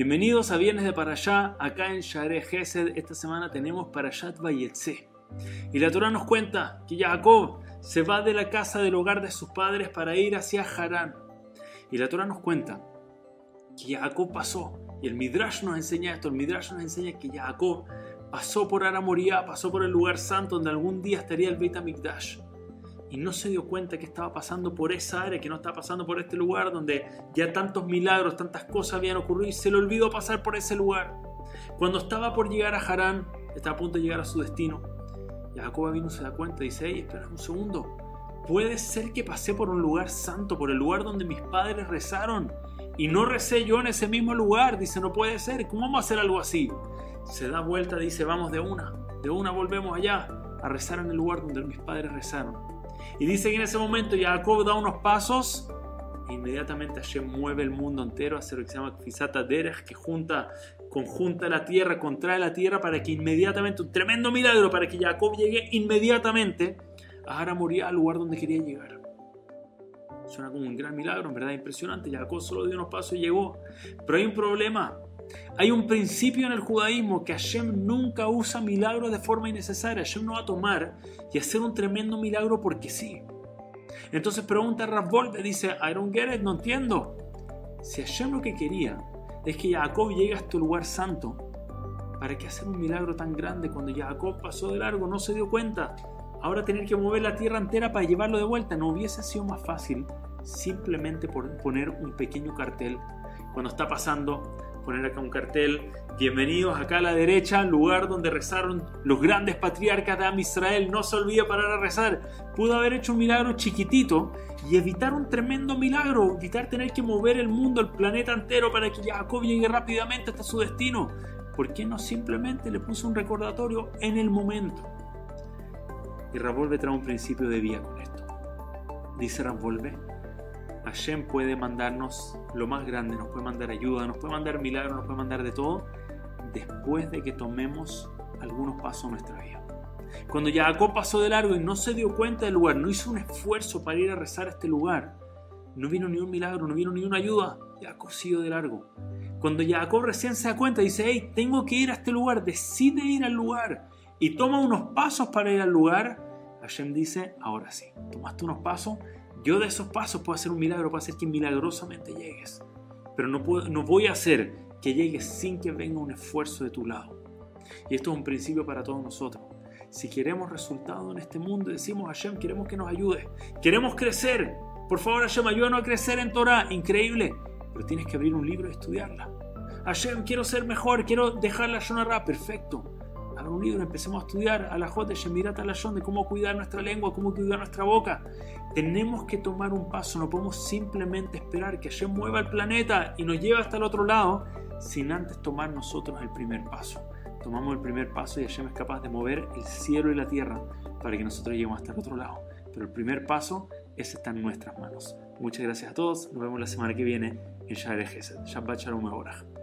Bienvenidos a Viernes de Parashá, acá en Share Gesed. Esta semana tenemos Parashat Vayetze. Y la Torah nos cuenta que Jacob se va de la casa del hogar de sus padres para ir hacia Harán. Y la Torah nos cuenta que Jacob pasó, y el Midrash nos enseña esto, el Midrash nos enseña que Jacob pasó por Aramoría, pasó por el lugar santo donde algún día estaría el Beit HaMikdash y no se dio cuenta que estaba pasando por esa área, que no estaba pasando por este lugar donde ya tantos milagros, tantas cosas habían ocurrido y se le olvidó pasar por ese lugar. Cuando estaba por llegar a Harán, estaba a punto de llegar a su destino, Jacob vino se da cuenta y dice, hey, espera un segundo, puede ser que pasé por un lugar santo, por el lugar donde mis padres rezaron y no recé yo en ese mismo lugar. Dice, no puede ser, ¿cómo vamos a hacer algo así? Se da vuelta, dice, vamos de una, de una volvemos allá a rezar en el lugar donde mis padres rezaron. Y dice que en ese momento Jacob da unos pasos e inmediatamente Hashem mueve el mundo entero, hace lo que se llama Fisata Derech, que junta, conjunta la tierra, contrae la tierra para que inmediatamente, un tremendo milagro, para que Jacob llegue inmediatamente a Aramoría, al lugar donde quería llegar. Suena como un gran milagro, en verdad impresionante. Jacob solo dio unos pasos y llegó. Pero hay un problema. Hay un principio en el judaísmo que Hashem nunca usa milagros de forma innecesaria. Hashem no va a tomar y hacer un tremendo milagro porque sí. Entonces pregunta Ravolve, dice, I don't get it, no entiendo. Si Hashem lo que quería es que Jacob llegue a este lugar santo, ¿para qué hacer un milagro tan grande cuando Jacob pasó de largo, no se dio cuenta? Ahora tener que mover la tierra entera para llevarlo de vuelta, ¿no hubiese sido más fácil simplemente por poner un pequeño cartel cuando está pasando poner acá un cartel, bienvenidos acá a la derecha, lugar donde rezaron los grandes patriarcas de Am Israel, no se olvide parar a rezar. Pudo haber hecho un milagro chiquitito y evitar un tremendo milagro, evitar tener que mover el mundo, el planeta entero para que Jacob llegue rápidamente hasta su destino. ¿Por qué no simplemente le puso un recordatorio en el momento? Y Ravolve trae un principio de vida con esto. Dice Ravolve, Hashem puede mandarnos lo más grande, nos puede mandar ayuda, nos puede mandar milagros, nos puede mandar de todo, después de que tomemos algunos pasos en nuestra vida. Cuando Jacob pasó de largo y no se dio cuenta del lugar, no hizo un esfuerzo para ir a rezar a este lugar, no vino ni un milagro, no vino ni una ayuda, Jacob siguió de largo. Cuando Jacob recién se da cuenta, dice, hey, tengo que ir a este lugar, decide ir al lugar y toma unos pasos para ir al lugar, Hashem dice, ahora sí, tomaste unos pasos, yo de esos pasos puedo hacer un milagro, puedo hacer que milagrosamente llegues. Pero no, no voy a hacer que llegues sin que venga un esfuerzo de tu lado. Y esto es un principio para todos nosotros. Si queremos resultados en este mundo, decimos a Hashem, queremos que nos ayude. Queremos crecer. Por favor, Hashem, ayúdanos a crecer en Torah. Increíble. Pero tienes que abrir un libro y estudiarla. Hashem, quiero ser mejor, quiero dejar la Shonara. Perfecto un libro, empecemos a estudiar a la J Shemirat Alashon de cómo cuidar nuestra lengua, cómo cuidar nuestra boca. Tenemos que tomar un paso, no podemos simplemente esperar que Hashem mueva el planeta y nos lleve hasta el otro lado sin antes tomar nosotros el primer paso. Tomamos el primer paso y Hashem es capaz de mover el cielo y la tierra para que nosotros lleguemos hasta el otro lado. Pero el primer paso, ese está en nuestras manos. Muchas gracias a todos, nos vemos la semana que viene en Share Gesed. Shabbat Shalom